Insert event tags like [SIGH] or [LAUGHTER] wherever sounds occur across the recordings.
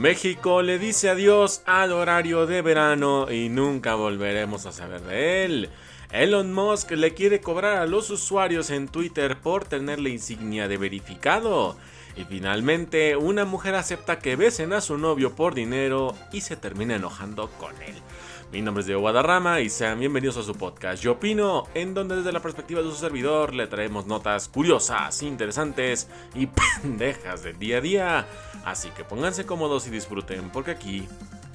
México le dice adiós al horario de verano y nunca volveremos a saber de él. Elon Musk le quiere cobrar a los usuarios en Twitter por tener la insignia de verificado. Y finalmente, una mujer acepta que besen a su novio por dinero y se termina enojando con él. Mi nombre es Diego Guadarrama y sean bienvenidos a su podcast Yo Opino, en donde desde la perspectiva de su servidor le traemos notas curiosas, interesantes y [LAUGHS] pendejas del día a día. Así que pónganse cómodos y disfruten porque aquí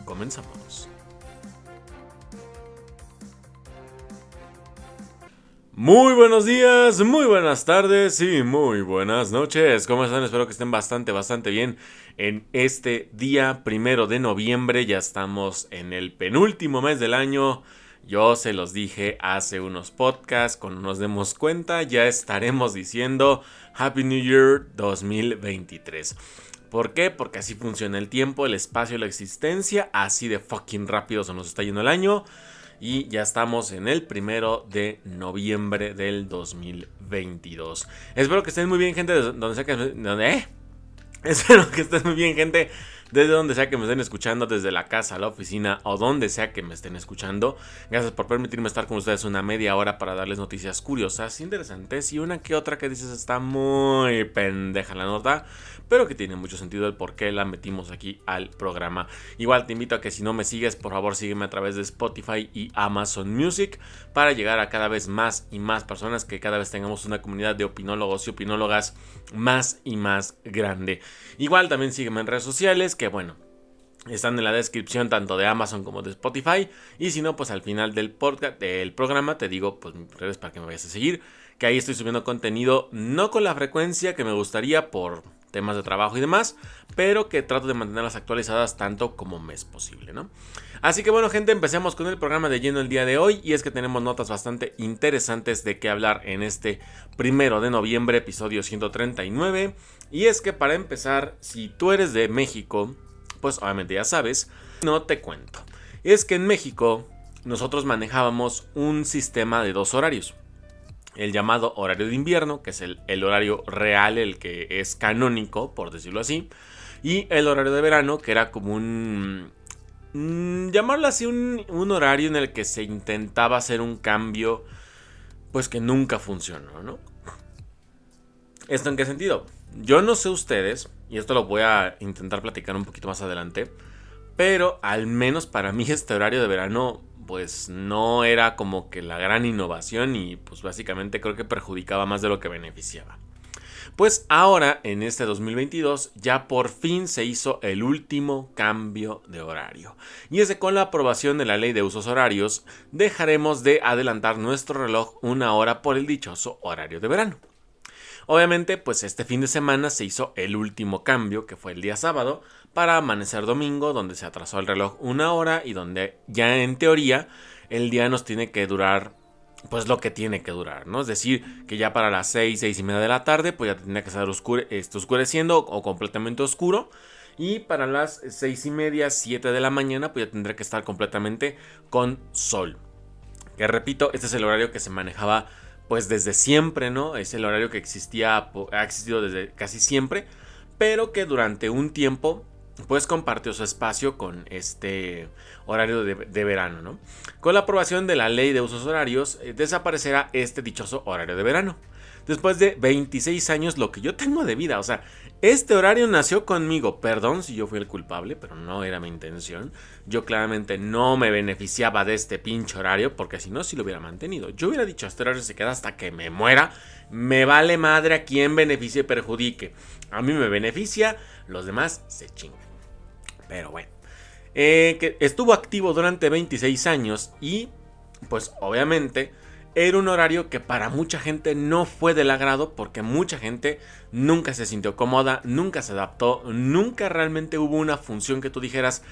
comenzamos. Muy buenos días, muy buenas tardes y muy buenas noches. ¿Cómo están? Espero que estén bastante, bastante bien. En este día primero de noviembre ya estamos en el penúltimo mes del año. Yo se los dije hace unos podcasts, cuando nos demos cuenta ya estaremos diciendo Happy New Year 2023. ¿Por qué? Porque así funciona el tiempo, el espacio, la existencia, así de fucking rápido se nos está yendo el año. Y ya estamos en el primero de noviembre del 2022. Espero que estén muy bien, gente. Donde sea que. ¿Eh? [LAUGHS] Espero que estén muy bien, gente desde donde sea que me estén escuchando, desde la casa, la oficina o donde sea que me estén escuchando. Gracias por permitirme estar con ustedes una media hora para darles noticias curiosas, interesantes y una que otra que dices está muy pendeja la nota, pero que tiene mucho sentido el por qué la metimos aquí al programa. Igual te invito a que si no me sigues, por favor sígueme a través de Spotify y Amazon Music para llegar a cada vez más y más personas, que cada vez tengamos una comunidad de opinólogos y opinólogas más y más grande. Igual también sígueme en redes sociales, que bueno, están en la descripción tanto de Amazon como de Spotify. Y si no, pues al final del podcast, del programa, te digo, pues mis redes para que me vayas a seguir. Que ahí estoy subiendo contenido, no con la frecuencia que me gustaría por temas de trabajo y demás, pero que trato de mantenerlas actualizadas tanto como me es posible, ¿no? Así que bueno, gente, empecemos con el programa de lleno el día de hoy. Y es que tenemos notas bastante interesantes de qué hablar en este primero de noviembre, episodio 139. Y es que para empezar, si tú eres de México, pues obviamente ya sabes, no te cuento. Es que en México nosotros manejábamos un sistema de dos horarios. El llamado horario de invierno, que es el, horario real, el que es canónico, por decirlo así. Y el horario de verano, que era como un... Mm, llamarlo así, un, un horario en el que se intentaba hacer un cambio, pues que nunca funcionó, ¿no? ¿Esto en qué sentido? Yo no sé ustedes, y esto lo voy a intentar platicar un poquito más adelante, pero al menos para mí este horario de verano pues no era como que la gran innovación y pues básicamente creo que perjudicaba más de lo que beneficiaba. Pues ahora, en este 2022, ya por fin se hizo el último cambio de horario. Y es que con la aprobación de la ley de usos horarios, dejaremos de adelantar nuestro reloj una hora por el dichoso horario de verano. Obviamente, pues este fin de semana se hizo el último cambio, que fue el día sábado, para amanecer domingo, donde se atrasó el reloj una hora y donde ya en teoría el día nos tiene que durar pues lo que tiene que durar, ¿no? Es decir, que ya para las 6, 6 y media de la tarde, pues ya tendría que estar este, oscureciendo o completamente oscuro. Y para las 6 y media, 7 de la mañana, pues ya tendría que estar completamente con sol. Que repito, este es el horario que se manejaba pues desde siempre, ¿no? Es el horario que existía, ha existido desde casi siempre, pero que durante un tiempo pues compartió su espacio con este horario de, verano, ¿no? Con la aprobación de la ley de usos horarios, eh, desaparecerá este dichoso horario de verano. Después de 26 años, lo que yo tengo de vida, o sea, este horario nació conmigo. Perdón si yo fui el culpable, pero no era mi intención. Yo claramente no me beneficiaba de este pinche horario, porque si no, si lo hubiera mantenido. Yo hubiera dicho, este horario se queda hasta que me muera. Me vale madre a quien beneficie y perjudique. A mí me beneficia, los demás se chingan. Pero bueno. Eh, que estuvo activo durante 26 años y, pues obviamente era un horario que para mucha gente no fue del agrado porque mucha gente nunca se sintió cómoda, nunca se adaptó, nunca realmente hubo una función que tú dijeras,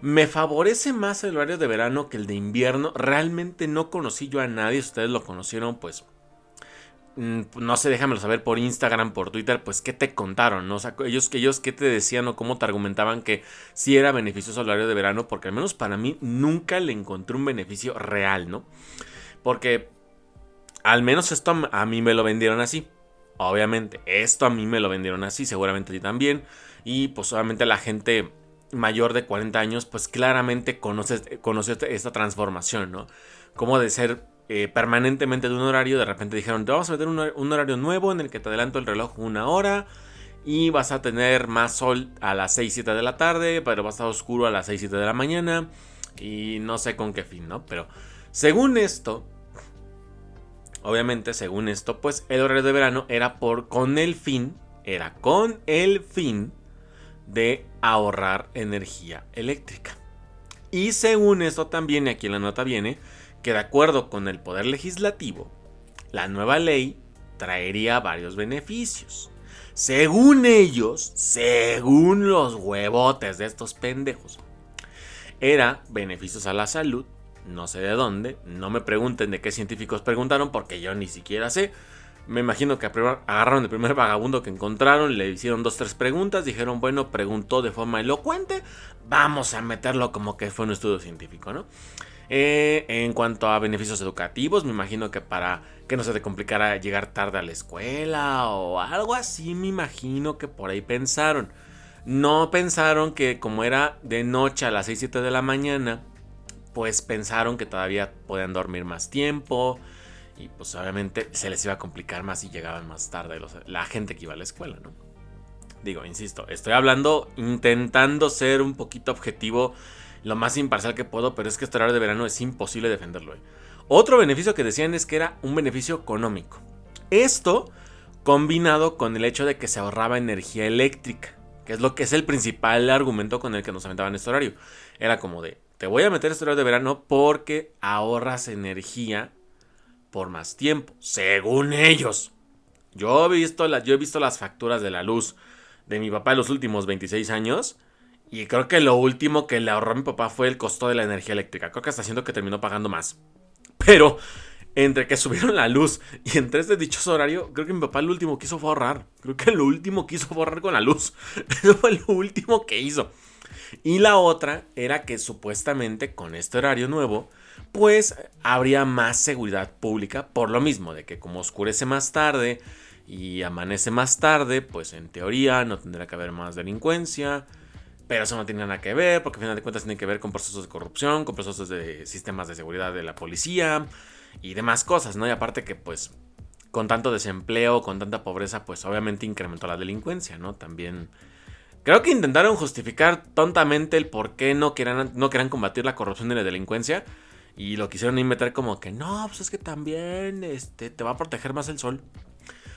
me favorece más el horario de verano que el de invierno. Realmente no conocí yo a nadie, ustedes lo conocieron, pues mm, no sé, déjamelo saber por Instagram, por Twitter, pues qué te contaron, ¿no? O ellos qué te decían o cómo te argumentaban que sí era beneficioso el horario de verano, porque al menos para mí nunca le encontré un beneficio real, ¿no? Porque al menos esto a mí me lo vendieron así. Obviamente, esto a mí me lo vendieron así, seguramente a ti también. Y pues obviamente la gente mayor de 40 años, pues claramente conoce, conoce esta transformación, ¿no? Como de ser eh, permanentemente de un horario, de repente dijeron, te vamos a meter un, horario nuevo en el que te adelanto el reloj una hora y vas a tener más sol a las 6, 7 de la tarde, pero va a estar oscuro a las 6, 7 de la mañana y no sé con qué fin, ¿no? Pero según esto, obviamente según esto, pues el horario de verano era por con el fin, era con el fin de ahorrar energía eléctrica. Y según esto también, aquí en la nota viene, que de acuerdo con el Poder Legislativo, la nueva ley traería varios beneficios. Según ellos, según los huevotes de estos pendejos, era beneficios a la salud, no sé de dónde, no me pregunten de qué científicos preguntaron porque yo ni siquiera sé, me imagino que agarraron el primer vagabundo que encontraron, le hicieron dos, tres preguntas, dijeron, bueno, preguntó de forma elocuente, vamos a meterlo como que fue un estudio científico, ¿no? Eh, en cuanto a beneficios educativos, me imagino que para que no se te complicara llegar tarde a la escuela o algo así, me imagino que por ahí pensaron. No pensaron que como era de noche a las 6, 7 de la mañana, pues pensaron que todavía podían dormir más tiempo y pues obviamente se les iba a complicar más si llegaban más tarde la gente que iba a la escuela, ¿no? Digo, insisto, estoy hablando intentando ser un poquito objetivo, lo más imparcial que puedo, pero es que este horario de verano es imposible defenderlo. ¿eh? Otro beneficio que decían es que era un beneficio económico. Esto combinado con el hecho de que se ahorraba energía eléctrica, que es lo que es el principal argumento con el que nos aventaban este horario. Era como de, te voy a meter horario de verano porque ahorras energía por más tiempo, según ellos. Yo he visto, yo he visto las facturas de la luz de mi papá en los últimos 26 años. Y creo que lo último que le ahorró a mi papá fue el costo de la energía eléctrica. Creo que hasta haciendo que terminó pagando más. Pero entre que subieron la luz y entre este dichoso horario, creo que mi papá lo último que hizo fue ahorrar. Creo que lo último que hizo fue ahorrar con la luz. Eso [LAUGHS] fue lo último que hizo. Y la otra era que supuestamente con este horario nuevo pues habría más seguridad pública por lo mismo, de que como oscurece más tarde y amanece más tarde, pues en teoría no tendrá que haber más delincuencia, pero eso no tiene nada que ver, porque al final de cuentas tiene que ver con procesos de corrupción, con procesos de sistemas de seguridad de la policía y demás cosas, ¿no? Y aparte que pues con tanto desempleo, con tanta pobreza, pues obviamente incrementó la delincuencia, ¿no? También... Creo que intentaron justificar tontamente el por qué no querían, no querían combatir la corrupción y la delincuencia, y lo quisieron meter como que no, pues es que también este, te va a proteger más el sol.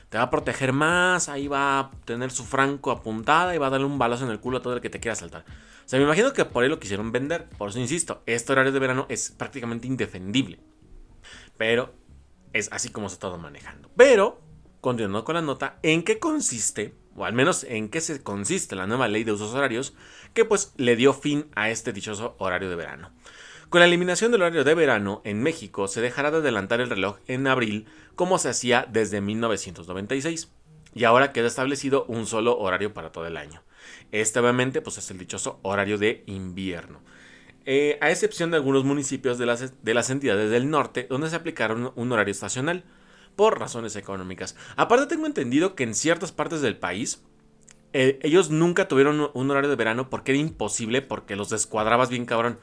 Te va a proteger más, ahí va a tener su franco apuntada y va a darle un balazo en el culo a todo el que te quiera saltar. O sea, me imagino que por ahí lo quisieron vender. Por eso insisto, este horario de verano es prácticamente indefendible. Pero es así como se ha estado manejando. Pero, continuando con la nota, ¿en qué consiste, o al menos en qué se consiste la nueva ley de usos horarios, que pues le dio fin a este dichoso horario de verano? Con la eliminación del horario de verano en México se dejará de adelantar el reloj en abril como se hacía desde 1996 y ahora queda establecido un solo horario para todo el año. Este obviamente pues es el dichoso horario de invierno. Eh, a excepción de algunos municipios de las, de las entidades del norte donde se aplicaron un horario estacional por razones económicas. Aparte tengo entendido que en ciertas partes del país eh, ellos nunca tuvieron un horario de verano porque era imposible porque los descuadrabas bien cabrón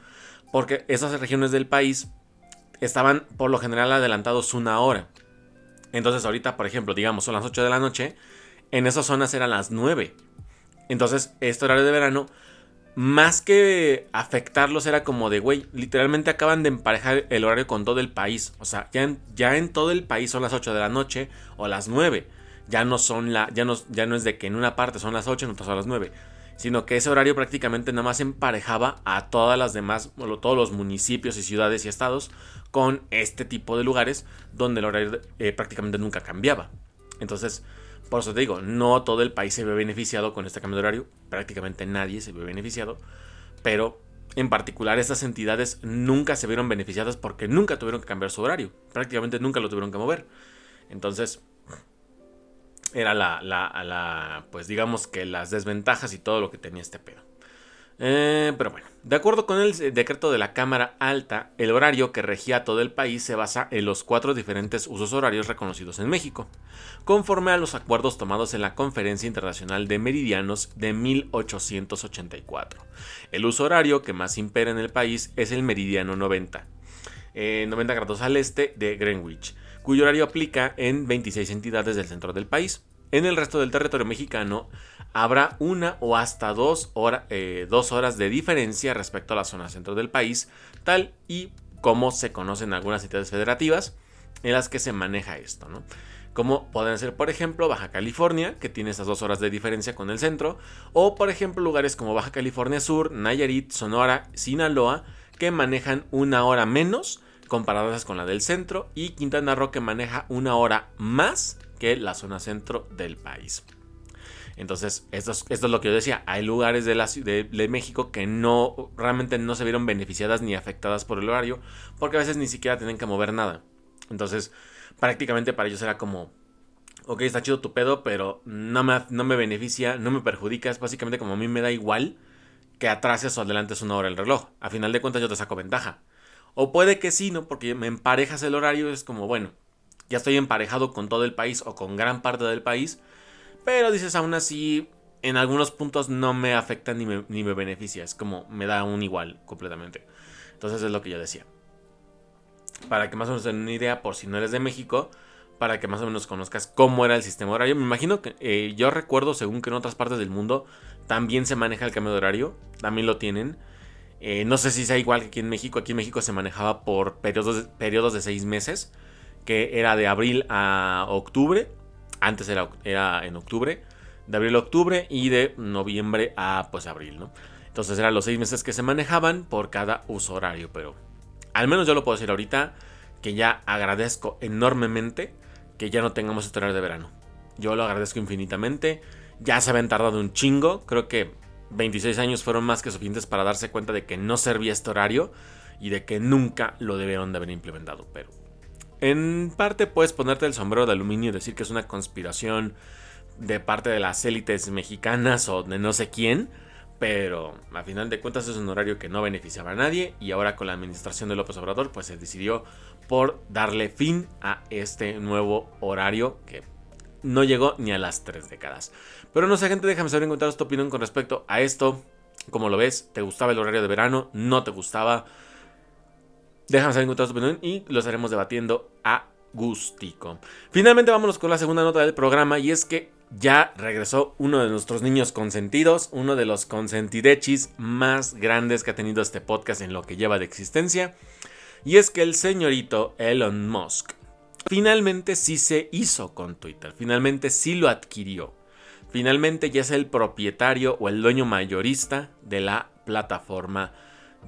porque esas regiones del país estaban por lo general adelantados una hora. Entonces ahorita, por ejemplo, digamos, son las 8 de la noche, en esas zonas eran las 9. Entonces, este horario de verano, más que afectarlos, era como de, güey, literalmente acaban de emparejar el horario con todo el país. O sea, ya en, ya en todo el país son las 8 de la noche o las 9. Ya no son la, ya no, ya no es de que en una parte son las 8, en otra son las 9 sino que ese horario prácticamente nada más emparejaba a todas las demás, todos los municipios y ciudades y estados con este tipo de lugares donde el horario eh, prácticamente nunca cambiaba. Entonces, por eso te digo, no todo el país se ve beneficiado con este cambio de horario, prácticamente nadie se ve beneficiado, pero en particular estas entidades nunca se vieron beneficiadas porque nunca tuvieron que cambiar su horario, prácticamente nunca lo tuvieron que mover. Entonces, era la, la, pues digamos que las desventajas y todo lo que tenía este pedo. Eh, pero bueno, de acuerdo con el decreto de la Cámara Alta, el horario que regía todo el país se basa en los cuatro diferentes usos horarios reconocidos en México, conforme a los acuerdos tomados en la Conferencia Internacional de Meridianos de 1884. El uso horario que más impera en el país es el meridiano 90, 90 eh, grados al este de Greenwich, cuyo horario aplica en 26 entidades del centro del país. En el resto del territorio mexicano habrá una o hasta eh, dos, horas de diferencia respecto a la zona centro del país, tal y como se conocen algunas entidades federativas en las que se maneja esto. Como pueden ser, por ejemplo, Baja California, que tiene esas dos horas de diferencia con el centro, o por ejemplo lugares como Baja California Sur, Nayarit, Sonora, Sinaloa, que manejan una hora menos comparadas con la del centro, y Quintana Roo que maneja una hora más que la zona centro del país. Entonces, esto es, lo que yo decía. Hay lugares de, la, de, México que no realmente no se vieron beneficiadas ni afectadas por el horario, porque a veces ni siquiera tienen que mover nada. Entonces, prácticamente para ellos era como, ok, está chido tu pedo, pero no me, no me beneficia, no me perjudica. Es básicamente como a mí me da igual que atrases o adelantes una hora el reloj. A final de cuentas yo te saco ventaja. O puede que sí, ¿no? Porque me emparejas el horario, es como, bueno, ya estoy emparejado con todo el país o con gran parte del país pero dices, aún así, en algunos puntos no me afecta ni me, beneficia. Es como me da un igual completamente. Entonces es lo que yo decía. Para que más o menos tengan una idea, por si no eres de México, para que más o menos conozcas cómo era el sistema horario. Me imagino que eh, yo recuerdo, según que en otras partes del mundo también se maneja el cambio de horario, también lo tienen. Eh, no sé si sea igual que aquí en México. Aquí en México se manejaba por periodos periodos de seis meses, que era de abril a octubre antes era, en octubre, de abril a octubre y de noviembre a pues abril, ¿no? Entonces eran los seis meses que se manejaban por cada uso horario, pero al menos yo lo puedo decir ahorita que ya agradezco enormemente que ya no tengamos este horario de verano. Yo lo agradezco infinitamente. Ya se habían tardado un chingo. Creo que 26 años fueron más que suficientes para darse cuenta de que no servía este horario y de que nunca lo debieron de haber implementado. Pero en parte puedes ponerte el sombrero de aluminio y decir que es una conspiración de parte de las élites mexicanas o de no sé quién, pero a final de cuentas es un horario que no beneficiaba a nadie y ahora con la administración de López Obrador pues se decidió por darle fin a este nuevo horario que no llegó ni a las tres décadas. Pero no sé gente, déjame saber en comentarios tu opinión con respecto a esto. ¿Cómo lo ves? ¿Te gustaba el horario de verano? ¿No te gustaba? Déjame saber en tu opinión y lo estaremos debatiendo a gustico. Finalmente vámonos con la segunda nota del programa y es que ya regresó uno de nuestros niños consentidos, uno de los consentidechis más grandes que ha tenido este podcast en lo que lleva de existencia. Y es que el señorito Elon Musk finalmente sí se hizo con Twitter, finalmente sí lo adquirió. Finalmente ya es el propietario o el dueño mayorista de la plataforma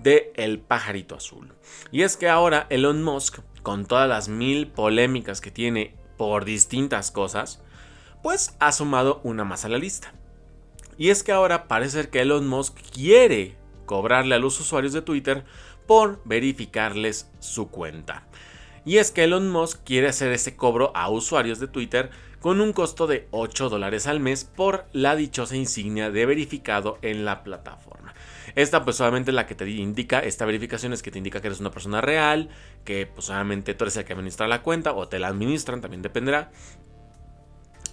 de El pajarito azul. Y es que ahora Elon Musk, con todas las mil polémicas que tiene por distintas cosas, pues ha sumado una más a la lista. Y es que ahora parece que Elon Musk quiere cobrarle a los usuarios de Twitter por verificarles su cuenta. Y es que Elon Musk quiere hacer ese cobro a usuarios de Twitter con un costo de 8 dólares al mes por la dichosa insignia de verificado en la plataforma. Esta pues solamente la que te indica, esta verificación es que te indica que eres una persona real, que pues solamente tú eres el que administra la cuenta o te la administran, también dependerá.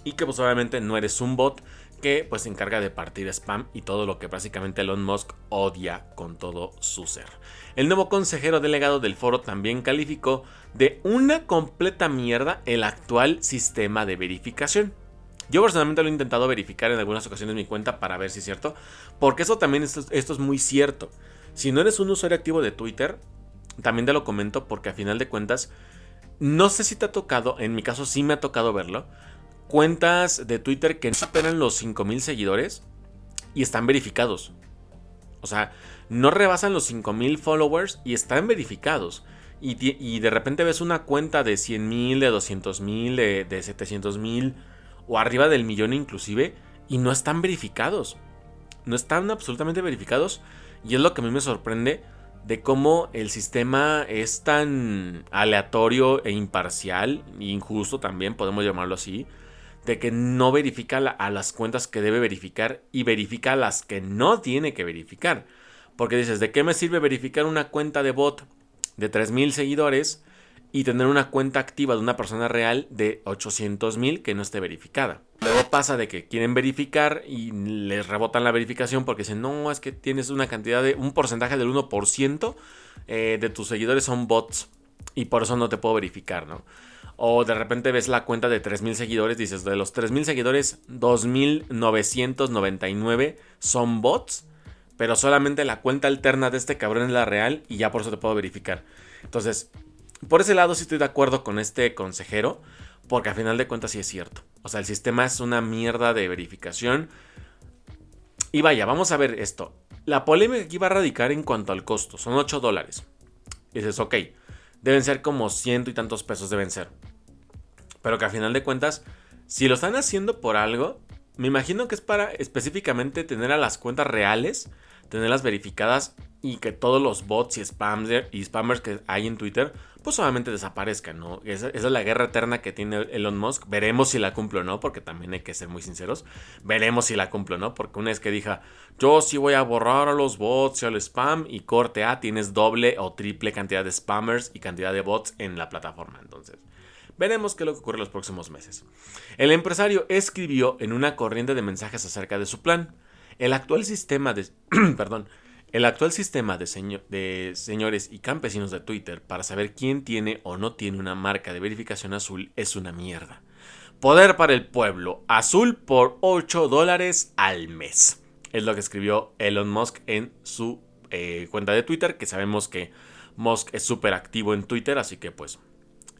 Y que pues obviamente no eres un bot que pues se encarga de partir spam y todo lo que básicamente Elon Musk odia con todo su ser. El nuevo consejero delegado del foro también calificó de una completa mierda el actual sistema de verificación. Yo personalmente lo he intentado verificar en algunas ocasiones mi cuenta para ver si es cierto. Porque eso también, esto, es muy cierto. Si no eres un usuario activo de Twitter, también te lo comento porque a final de cuentas, no sé si te ha tocado, en mi caso sí me ha tocado verlo, cuentas de Twitter que no superan los 5000 seguidores y están verificados. O sea, no rebasan los 5000 followers y están verificados. Y, de repente ves una cuenta de 100.000, de 200.000, de, de 700.000 o arriba del millón inclusive, y no están verificados. No están absolutamente verificados. Y es lo que a mí me sorprende de cómo el sistema es tan aleatorio e imparcial, injusto también, podemos llamarlo así, de que no verifica a las cuentas que debe verificar y verifica las que no tiene que verificar. Porque dices, ¿de qué me sirve verificar una cuenta de bot de 3.000 seguidores y tener una cuenta activa de una persona real de 800.000 que no esté verificada? Luego pasa de que quieren verificar y les rebotan la verificación porque dicen, no, es que tienes una cantidad de, un porcentaje del 1% eh, de tus seguidores son bots y por eso no te puedo verificar, ¿no? O de repente ves la cuenta de 3.000 seguidores, dices, de los 3.000 seguidores, 2.999 son bots, pero solamente la cuenta alterna de este cabrón es la real y ya por eso te puedo verificar. Entonces, por ese lado sí estoy de acuerdo con este consejero, porque al final de cuentas sí es cierto. O sea, el sistema es una mierda de verificación. Y vaya, vamos a ver esto. La polémica aquí va a radicar en cuanto al costo. Son 8 dólares. Dices, ok, deben ser como ciento y tantos pesos deben ser. Pero que al final de cuentas, si lo están haciendo por algo, me imagino que es para específicamente tener a las cuentas reales, tenerlas verificadas y que todos los bots y spammers, y spammers que hay en Twitter, pues solamente desaparezcan, ¿no? Esa, esa, es la guerra eterna que tiene Elon Musk. Veremos si la cumple o no, porque también hay que ser muy sinceros. Veremos si la cumple o no, porque una vez que diga, yo sí voy a borrar a los bots y al spam, y corte A, tienes doble o triple cantidad de spammers y cantidad de bots en la plataforma. Entonces, Veremos qué es lo que ocurre en los próximos meses. El empresario escribió en una corriente de mensajes acerca de su plan. El actual sistema de... [CLEARS THROAT] perdón. El actual sistema de, señores y campesinos de Twitter para saber quién tiene o no tiene una marca de verificación azul es una mierda. Poder para el pueblo. Azul por 8 dólares al mes. Es lo que escribió Elon Musk en su eh, cuenta de Twitter, que sabemos que Musk es súper activo en Twitter, así que pues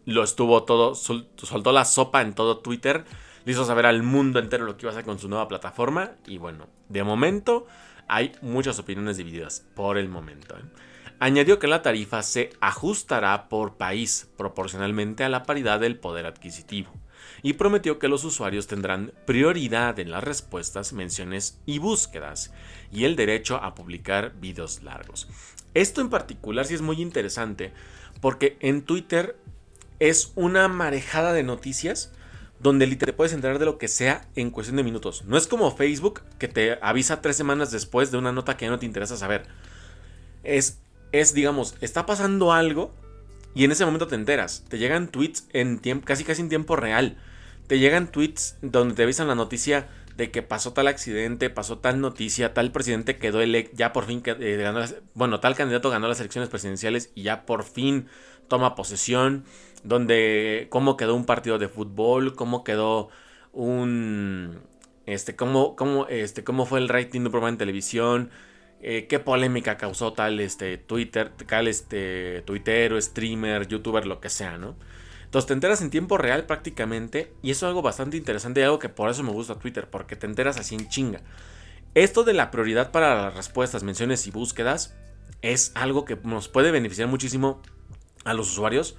lo estuvo todo, soltó la sopa en todo Twitter, le hizo saber al mundo entero lo que iba a hacer con su nueva plataforma y bueno, de momento hay muchas opiniones divididas por el momento. ¿eh? Añadió que la tarifa se ajustará por país proporcionalmente a la paridad del poder adquisitivo y prometió que los usuarios tendrán prioridad en las respuestas, menciones y búsquedas y el derecho a publicar videos largos. Esto en particular sí es muy interesante porque en Twitter es una marejada de noticias donde te puedes enterar de lo que sea en cuestión de minutos. No es como Facebook que te avisa tres semanas después de una nota que ya no te interesa saber. Es, es digamos, está pasando algo y en ese momento te enteras. Te llegan tweets en tiempo, casi casi en tiempo real. Te llegan tweets donde te avisan la noticia de que pasó tal accidente, pasó tal noticia, tal presidente quedó electo, ya por fin eh, ganó bueno, tal candidato ganó las elecciones presidenciales y ya por fin toma posesión, donde cómo quedó un partido de fútbol, cómo quedó un este cómo, cómo este cómo fue el rating de un programa en televisión, eh, qué polémica causó tal este Twitter, tal este tuitero, streamer, youtuber, lo que sea, ¿no? Entonces te enteras en tiempo real prácticamente y eso es algo bastante interesante y algo que por eso me gusta Twitter, porque te enteras así en chinga. Esto de la prioridad para las respuestas, menciones y búsquedas es algo que nos puede beneficiar muchísimo a los usuarios,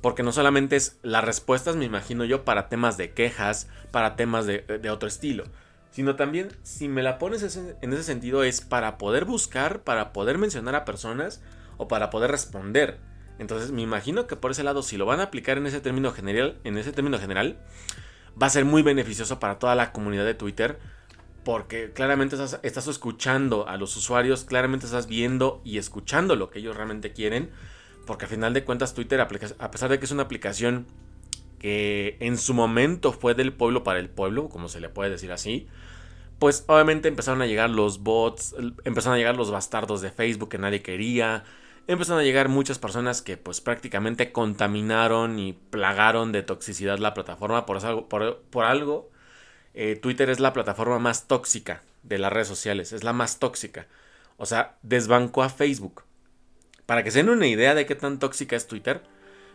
porque no solamente es las respuestas, me imagino yo, para temas de quejas, para temas de, otro estilo, sino también, si me la pones en ese sentido, es para poder buscar, para poder mencionar a personas o para poder responder. Entonces me imagino que por ese lado, si lo van a aplicar en ese término general, en ese término general, va a ser muy beneficioso para toda la comunidad de Twitter. Porque claramente estás, escuchando a los usuarios, claramente estás viendo y escuchando lo que ellos realmente quieren. Porque al final de cuentas Twitter, a pesar de que es una aplicación que en su momento fue del pueblo para el pueblo, como se le puede decir así, pues obviamente empezaron a llegar los bots, empezaron a llegar los bastardos de Facebook que nadie quería, empezaron a llegar muchas personas que pues prácticamente contaminaron y plagaron de toxicidad la plataforma por algo. Por, algo eh, Twitter es la plataforma más tóxica de las redes sociales, es la más tóxica. O sea, desbancó a Facebook. Para que se den una idea de qué tan tóxica es Twitter,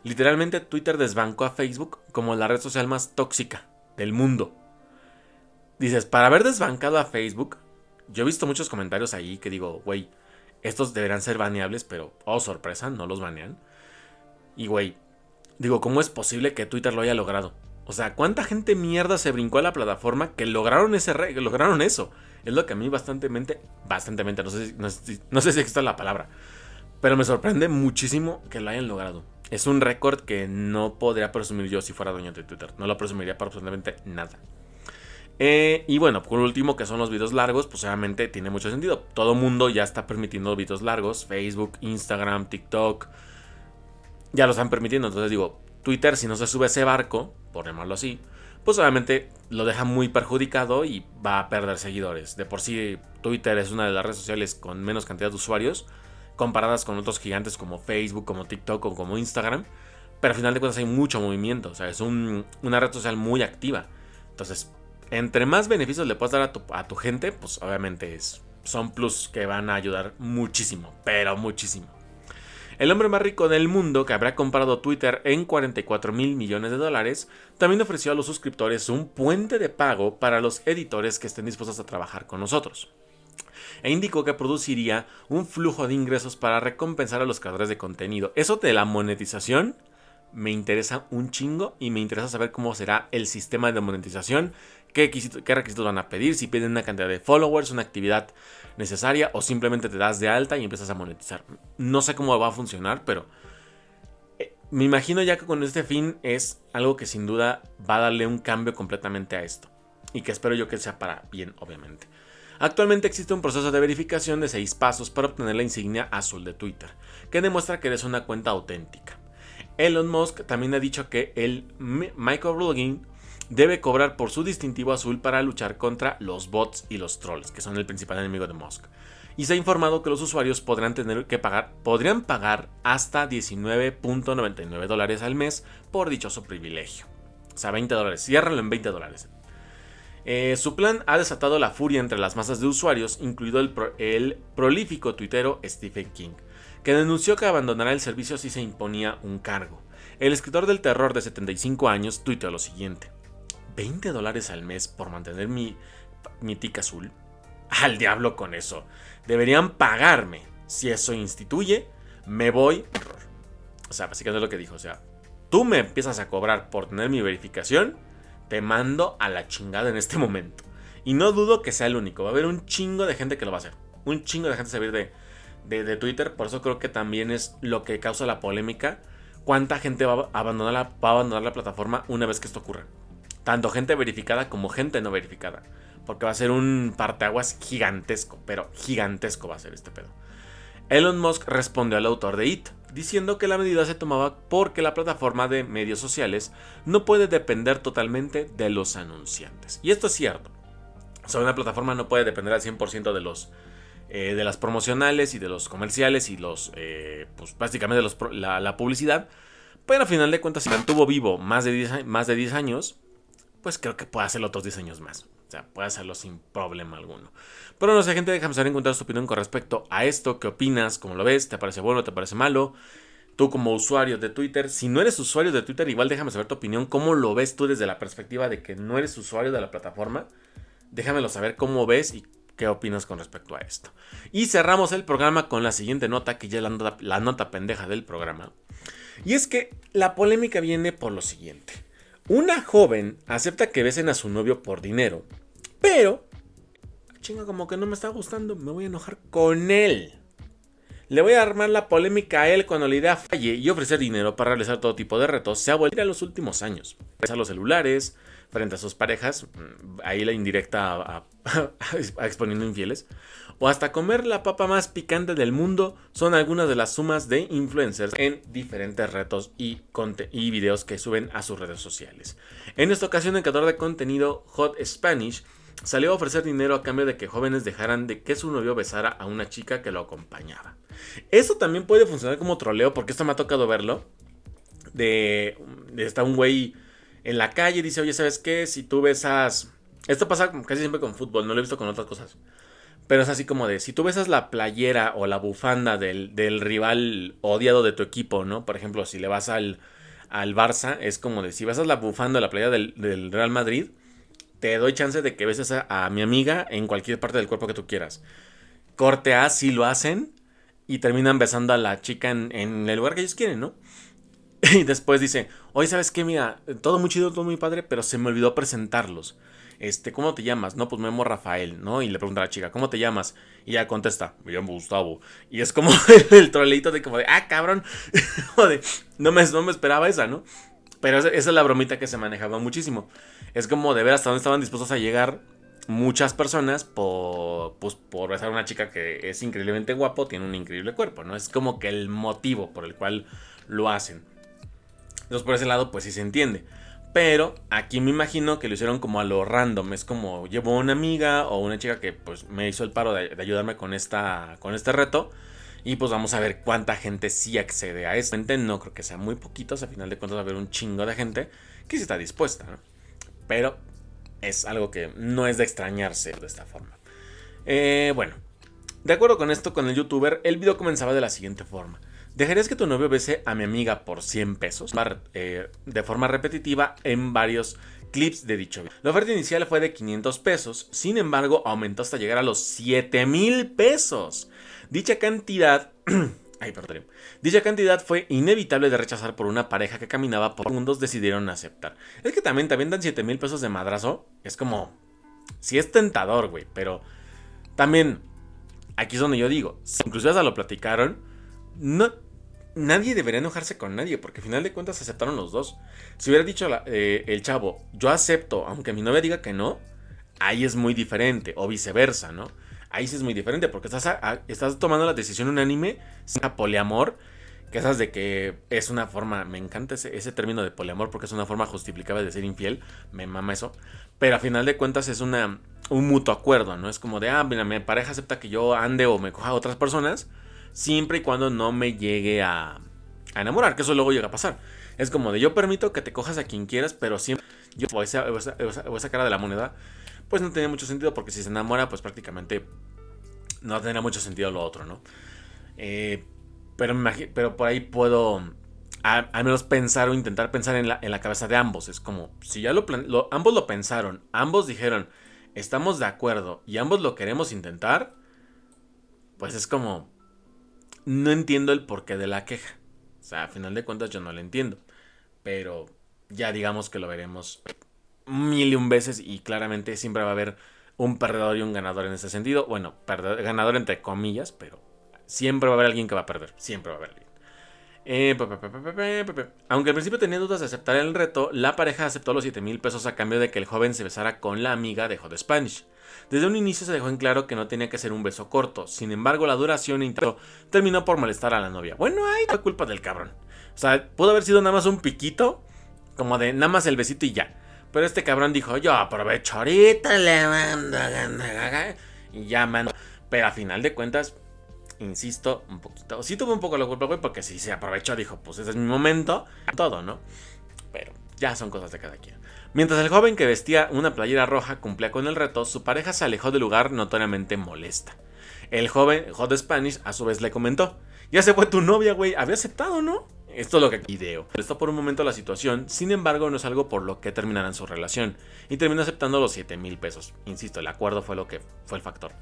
literalmente Twitter desbancó a Facebook como la red social más tóxica del mundo. Dices, para haber desbancado a Facebook, yo he visto muchos comentarios ahí que digo, güey, estos deberán ser baneables, pero, oh sorpresa, no los banean. Y güey, digo, ¿cómo es posible que Twitter lo haya logrado? O sea, ¿cuánta gente mierda se brincó a la plataforma que lograron ese que lograron eso? Es lo que a mí bastantemente, bastantemente, no sé, no, sé, si está la palabra, pero me sorprende muchísimo que lo hayan logrado. Es un récord que no podría presumir yo si fuera dueño de Twitter. No lo presumiría para absolutamente nada. Eh, y bueno, por último, que son los videos largos, pues obviamente tiene mucho sentido. Todo mundo ya está permitiendo videos largos. Facebook, Instagram, TikTok. Ya lo están permitiendo. Entonces digo, Twitter, si no se sube ese barco, por llamarlo así, pues obviamente lo deja muy perjudicado y va a perder seguidores. De por sí, Twitter es una de las redes sociales con menos cantidad de usuarios, comparadas con otros gigantes como Facebook, como TikTok o como Instagram. Pero al final de cuentas hay mucho movimiento. O sea, es una red social muy activa. Entonces, entre más beneficios le puedas dar a tu, gente, pues obviamente son plus que van a ayudar muchísimo, pero muchísimo. El hombre más rico del mundo, que habrá comprado Twitter en 44 mil millones de dólares, también ofreció a los suscriptores un puente de pago para los editores que estén dispuestos a trabajar con nosotros. E indicó que produciría un flujo de ingresos para recompensar a los creadores de contenido. Eso de la monetización me interesa un chingo y me interesa saber cómo será el sistema de monetización qué, requisitos van a pedir, si piden una cantidad de followers, una actividad necesaria o simplemente te das de alta y empiezas a monetizar. No sé cómo va a funcionar, pero eh, me imagino ya que con este fin es algo que sin duda va a darle un cambio completamente a esto. Y que espero yo que sea para bien, obviamente. Actualmente existe un proceso de verificación de 6 pasos para obtener la insignia azul de Twitter, que demuestra que eres una cuenta auténtica. Elon Musk también ha dicho que el microblogging debe cobrar por su distintivo azul para luchar contra los bots y los trolls, que son el principal enemigo de Musk. Y se ha informado que los usuarios podrán tener que pagar, podrían pagar hasta 19.99 dólares al mes por dichoso privilegio. O sea, 20 dólares. Ciérralo en 20 dólares. Eh, su plan ha desatado la furia entre las masas de usuarios, incluido el, prolífico tuitero Stephen King, que denunció que abandonará el servicio si se imponía un cargo. El escritor del terror de 75 años tuiteó lo siguiente. 20 dólares al mes por mantener mi, mi tic azul. [LAUGHS] Al diablo con eso. Deberían pagarme. Si eso instituye, me voy. O sea, básicamente lo que dijo. O sea, tú me empiezas a cobrar por tener mi verificación. Te mando a la chingada en este momento. Y no dudo que sea el único. Va a haber un chingo de gente que lo va a hacer. Un chingo de gente se va a ir de, de, Twitter. Por eso creo que también es lo que causa la polémica. ¿Cuánta gente va a abandonar la, va a abandonar la plataforma una vez que esto ocurra? Tanto gente verificada como gente no verificada. Porque va a ser un parteaguas gigantesco, pero gigantesco va a ser este pedo. Elon Musk respondió al autor de IT, diciendo que la medida se tomaba porque la plataforma de medios sociales no puede depender totalmente de los anunciantes. Y esto es cierto. O sea, una plataforma no puede depender al 100% de los eh, de las promocionales y de los comerciales y los eh, pues básicamente los, la, publicidad. Pero al final de cuentas, si mantuvo vivo más de 10, más de 10 años, pues creo que puede hacerlo otros diseños más. Sea, puede hacerlo sin problema alguno. Pero no sé, gente, déjame saber encontrar tu opinión con respecto a esto. ¿Qué opinas? ¿Cómo lo ves? ¿Te parece bueno? ¿Te parece malo? Tú como usuario de Twitter, si no eres usuario de Twitter, igual déjame saber tu opinión. ¿Cómo lo ves tú desde la perspectiva de que no eres usuario de la plataforma? Déjamelo saber cómo ves y qué opinas con respecto a esto. Y cerramos el programa con la siguiente nota, que ya es la nota pendeja del programa. Y es que la polémica viene por lo siguiente. Una joven acepta que besen a su novio por dinero, pero, chinga, como que no me está gustando, me voy a enojar con él. Le voy a armar la polémica a él cuando la idea falle y ofrecer dinero para realizar todo tipo de retos se ha vuelto a los últimos años. A los celulares, frente a sus parejas, mm, ahí la indirecta [LAUGHS] exponiendo infieles, o hasta comer la papa más picante del mundo son algunas de las sumas de influencers en diferentes retos y, y videos que suben a sus redes sociales. En esta ocasión el creador de contenido Hot Spanish salió a ofrecer dinero a cambio de que jóvenes dejaran de que su novio besara a una chica que lo acompañaba. Eso también puede funcionar como troleo porque esto me ha tocado verlo. De, de está un güey en la calle y dice, oye, ¿sabes qué? Si tú besas... Esto pasa casi siempre con fútbol, no lo he visto con otras cosas. Pero es así como de, si tú besas la playera o la bufanda del, rival odiado de tu equipo, ¿no? Por ejemplo, si le vas al, al Barça, es como de, si besas la bufanda o la playera del, Real Madrid, te doy chance de que beses a, mi amiga en cualquier parte del cuerpo que tú quieras. Corte A, si lo hacen, y terminan besando a la chica en, el lugar que ellos quieren, ¿no? [LAUGHS] Y después dice, oye, ¿sabes qué? Mira, todo muy chido, todo muy padre, pero se me olvidó presentarlos. este, ¿cómo te llamas? No, pues me llamo Rafael, ¿no? Y le pregunta a la chica, ¿cómo te llamas? Y ella contesta, me llamo Gustavo. Y es como [LAUGHS] el troleito de como de, ah, cabrón. [LAUGHS] no, me, no me esperaba esa, ¿no? Pero esa, es la bromita que se manejaba muchísimo. Es como de ver hasta dónde estaban dispuestos a llegar muchas personas por, pues, por besar a una chica que es increíblemente guapo, tiene un increíble cuerpo, ¿no? Es como que el motivo por el cual lo hacen. Entonces por ese lado pues sí se entiende. Pero aquí me imagino que lo hicieron como a lo random. Es como llevo una amiga o una chica que pues me hizo el paro de, ayudarme con, esta, con este reto. Y pues vamos a ver cuánta gente sí accede a esto. No creo que sea muy poquitos. A final de cuentas va a haber un chingo de gente que sí está dispuesta. Pero es algo que no es de extrañarse de esta forma. Eh, bueno, de acuerdo con esto, con el youtuber, el video comenzaba de la siguiente forma. ¿Dejarías que tu novio bese a mi amiga por 100 pesos? Eh, de forma repetitiva en varios clips de dicho video. La oferta inicial fue de 500 pesos, sin embargo aumentó hasta llegar a los 7 mil pesos. Dicha cantidad... [CLEARS THROAT] Ay, perdón. Dicha cantidad fue inevitable de rechazar por una pareja que caminaba por mundos decidieron aceptar. Es que también, también dan 7 mil pesos de madrazo. Es como... Sí es tentador, güey, pero... También... Aquí es donde yo digo, si incluso hasta lo platicaron, no, nadie debería enojarse con nadie, porque al final de cuentas aceptaron los dos. Si hubiera dicho eh, el chavo, yo acepto, aunque mi novia diga que no, ahí es muy diferente, o viceversa, ¿no? Ahí sí es muy diferente, porque estás, estás tomando la decisión unánime, sin poliamor, que esas de que es una forma, me encanta ese, término de poliamor, porque es una forma justificable de ser infiel, me mama eso, pero a final de cuentas es una, un mutuo acuerdo, ¿no? Es como de, ah, mira, mi pareja acepta que yo ande o me coja a otras personas, siempre y cuando no me llegue a, enamorar, que eso luego llega a pasar. Es como de yo permito que te cojas a quien quieras, pero siempre yo o esa, cara de la moneda, pues no tiene mucho sentido porque si se enamora, pues prácticamente no tendrá mucho sentido lo otro, ¿no? Eh, pero, pero por ahí puedo al menos pensar o intentar pensar en la, en la, cabeza de ambos. Es como, si ya lo, lo, ambos lo pensaron, ambos dijeron, estamos de acuerdo y ambos lo queremos intentar, pues es como, no entiendo el porqué de la queja. O sea, a final de cuentas yo no lo entiendo. Pero ya digamos que lo veremos mil y un veces y claramente siempre va a haber un perdedor y un ganador en ese sentido. Bueno, ganador entre comillas, pero siempre va a haber alguien que va a perder. Siempre va a haber alguien. Eh, Aunque al principio tenía dudas de aceptar el reto, la pareja aceptó los 7 mil pesos a cambio de que el joven se besara con la amiga de Hot Spanish. Desde un inicio se dejó en claro que no tenía que ser un beso corto, sin embargo la duración intento terminó por molestar a la novia. Bueno, ahí fue culpa del cabrón. O sea, pudo haber sido nada más un piquito, como de nada más el besito y ya. Pero este cabrón dijo, yo aprovecho ahorita, le mando, y ya mando. Pero a final de cuentas, insisto, un poquito. Sí tuve un poco la culpa, güey, porque si se aprovechó, dijo, pues ese es mi momento, todo, ¿no? Pero ya son cosas de cada quien. Mientras el joven que vestía una playera roja cumplía con el reto, su pareja se alejó del lugar notoriamente molesta. El joven, Hot Spanish, a su vez le comentó: Ya se fue tu novia, güey, había aceptado, ¿no? Esto es lo que video. Prestó por un momento la situación, sin embargo, no es algo por lo que terminaran su relación. Y terminó aceptando los 7 mil pesos. Insisto, el acuerdo fue lo que fue el factor.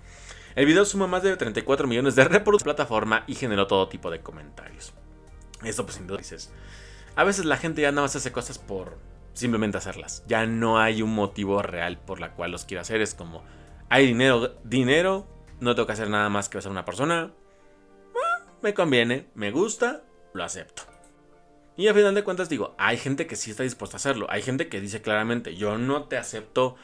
El video suma más de 34 millones de reproducciones en la plataforma y generó todo tipo de comentarios. Esto pues sin duda dices. A veces la gente ya nada más hace cosas por simplemente hacerlas. Ya no hay un motivo real por la cual los quiero hacer. Es como, hay dinero, dinero, no tengo que hacer nada más que besar a una persona. Ah, me conviene, me gusta, lo acepto. Y a final de cuentas digo, hay gente que sí está dispuesta a hacerlo. Hay gente que dice claramente, yo no te acepto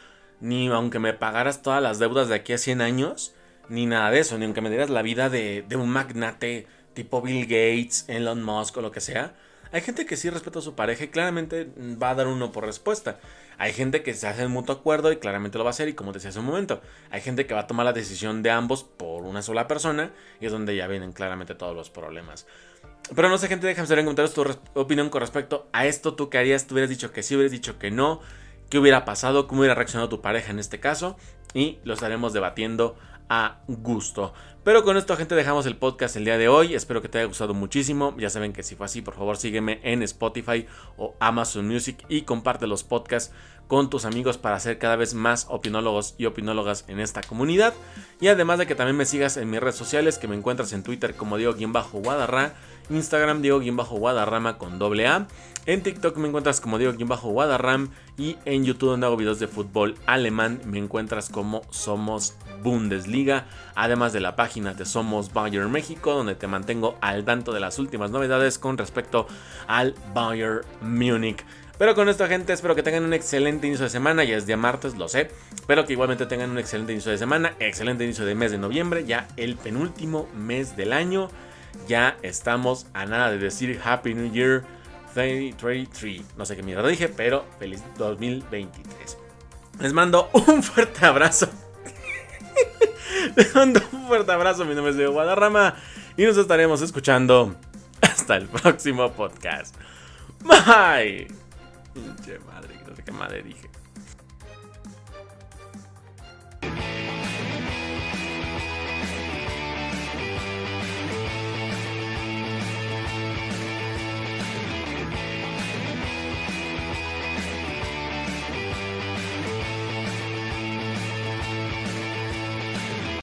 ni aunque me pagaras todas las deudas de aquí a 100 años ni nada de eso, ni aunque me dieras la vida de, un magnate tipo Bill Gates, Elon Musk o lo que sea. Hay gente que sí respeta a su pareja y claramente va a dar uno por respuesta. Hay gente que se hace en mutuo acuerdo y claramente lo va a hacer y como decía hace un momento, hay gente que va a tomar la decisión de ambos por una sola persona y es donde ya vienen claramente todos los problemas. Pero no sé gente, déjame saber en comentarios tu opinión con respecto a esto. ¿Tú qué harías? ¿Tú hubieras dicho que sí, hubieras dicho que no? ¿Qué hubiera pasado? ¿Cómo hubiera reaccionado tu pareja en este caso? Y lo estaremos debatiendo a gusto. Pero con esto, gente, dejamos el podcast el día de hoy. Espero que te haya gustado muchísimo. Ya saben que si fue así, por favor, sígueme en Spotify o Amazon Music y comparte los podcasts con tus amigos para hacer cada vez más opinólogos y opinólogas en esta comunidad. Y además de que también me sigas en mis redes sociales, que me encuentras en Twitter como Diego-Guadarra, Instagram Diego-Guadarrama con doble A. En TikTok me encuentras como Diego-Guadarram y en YouTube donde hago videos de fútbol alemán me encuentras como Somos Bundesliga, además de la página de Somos Bayern México, donde te mantengo al tanto de las últimas novedades con respecto al Bayern Múnich. Pero con esto, gente, espero que tengan un excelente inicio de semana. Ya es día martes, lo sé. Espero que igualmente tengan un excelente inicio de semana. Excelente inicio de mes de noviembre. Ya el penúltimo mes del año. Ya estamos a nada de decir Happy New Year 2023. No sé qué mierda dije, pero feliz 2023. Les mando un fuerte abrazo. [LAUGHS] Les mando un fuerte abrazo. Mi nombre es Diego Guadarrama. Y nos estaremos escuchando hasta el próximo podcast. Bye. Pinche madre, no sé qué madre dije.